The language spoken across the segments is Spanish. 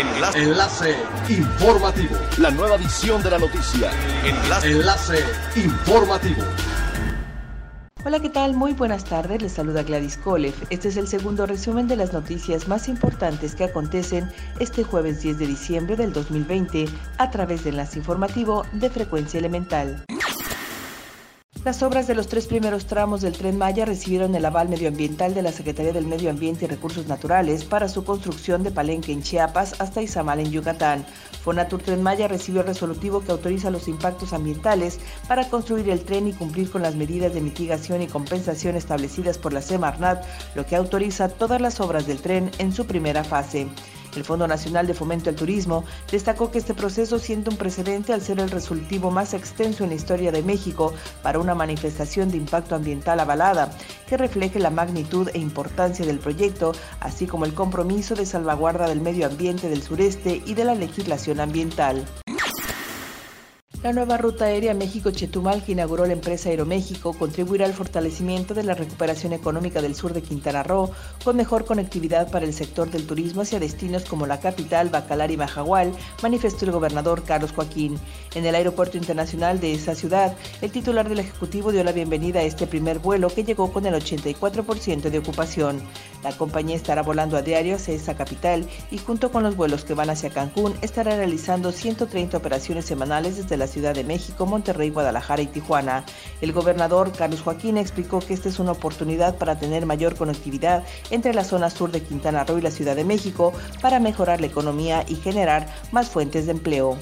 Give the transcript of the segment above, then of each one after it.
Enlace. Enlace informativo. La nueva edición de la noticia. Enlace. Enlace informativo. Hola, ¿qué tal? Muy buenas tardes. Les saluda Gladys Kolev. Este es el segundo resumen de las noticias más importantes que acontecen este jueves 10 de diciembre del 2020 a través del enlace informativo de Frecuencia Elemental. Las obras de los tres primeros tramos del tren Maya recibieron el aval medioambiental de la Secretaría del Medio Ambiente y Recursos Naturales para su construcción de Palenque en Chiapas hasta Izamal en Yucatán. Fonatur Tren Maya recibió el resolutivo que autoriza los impactos ambientales para construir el tren y cumplir con las medidas de mitigación y compensación establecidas por la Semarnat, lo que autoriza todas las obras del tren en su primera fase. El Fondo Nacional de Fomento al Turismo destacó que este proceso siente un precedente al ser el resolutivo más extenso en la historia de México para una manifestación de impacto ambiental avalada, que refleje la magnitud e importancia del proyecto, así como el compromiso de salvaguarda del medio ambiente del sureste y de la legislación ambiental. La nueva ruta aérea México-Chetumal que inauguró la empresa Aeroméxico contribuirá al fortalecimiento de la recuperación económica del sur de Quintana Roo, con mejor conectividad para el sector del turismo hacia destinos como la capital, Bacalar y Majahual, manifestó el gobernador Carlos Joaquín. En el aeropuerto internacional de esa ciudad, el titular del Ejecutivo dio la bienvenida a este primer vuelo que llegó con el 84% de ocupación. La compañía estará volando a diario hacia esa capital y junto con los vuelos que van hacia Cancún estará realizando 130 operaciones semanales desde la Ciudad de México, Monterrey, Guadalajara y Tijuana. El gobernador Carlos Joaquín explicó que esta es una oportunidad para tener mayor conectividad entre la zona sur de Quintana Roo y la Ciudad de México para mejorar la economía y generar más fuentes de empleo.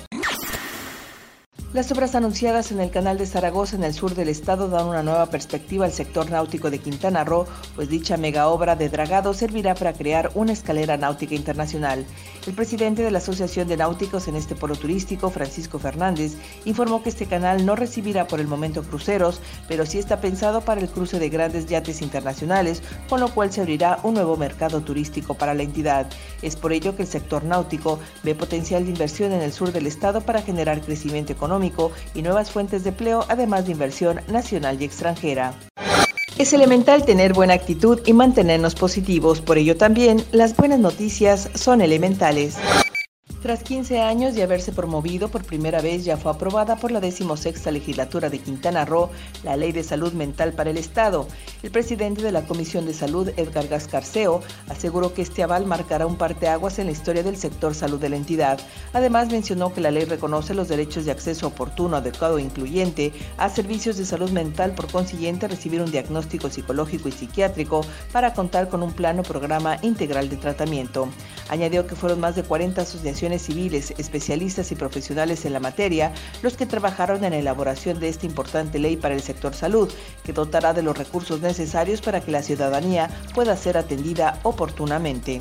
Las obras anunciadas en el canal de Zaragoza en el sur del estado dan una nueva perspectiva al sector náutico de Quintana Roo, pues dicha mega obra de dragado servirá para crear una escalera náutica internacional. El presidente de la Asociación de Náuticos en este polo turístico, Francisco Fernández, informó que este canal no recibirá por el momento cruceros, pero sí está pensado para el cruce de grandes yates internacionales, con lo cual se abrirá un nuevo mercado turístico para la entidad. Es por ello que el sector náutico ve potencial de inversión en el sur del estado para generar crecimiento económico y nuevas fuentes de empleo, además de inversión nacional y extranjera. Es elemental tener buena actitud y mantenernos positivos, por ello también las buenas noticias son elementales. Tras 15 años de haberse promovido por primera vez, ya fue aprobada por la 16 legislatura de Quintana Roo la Ley de Salud Mental para el Estado. El presidente de la Comisión de Salud, Edgar Gascarceo, aseguró que este aval marcará un parteaguas en la historia del sector salud de la entidad. Además, mencionó que la ley reconoce los derechos de acceso oportuno, adecuado e incluyente a servicios de salud mental, por consiguiente, recibir un diagnóstico psicológico y psiquiátrico para contar con un plano programa integral de tratamiento. Añadió que fueron más de 40 asociaciones civiles, especialistas y profesionales en la materia los que trabajaron en la elaboración de esta importante ley para el sector salud, que dotará de los recursos necesarios para que la ciudadanía pueda ser atendida oportunamente.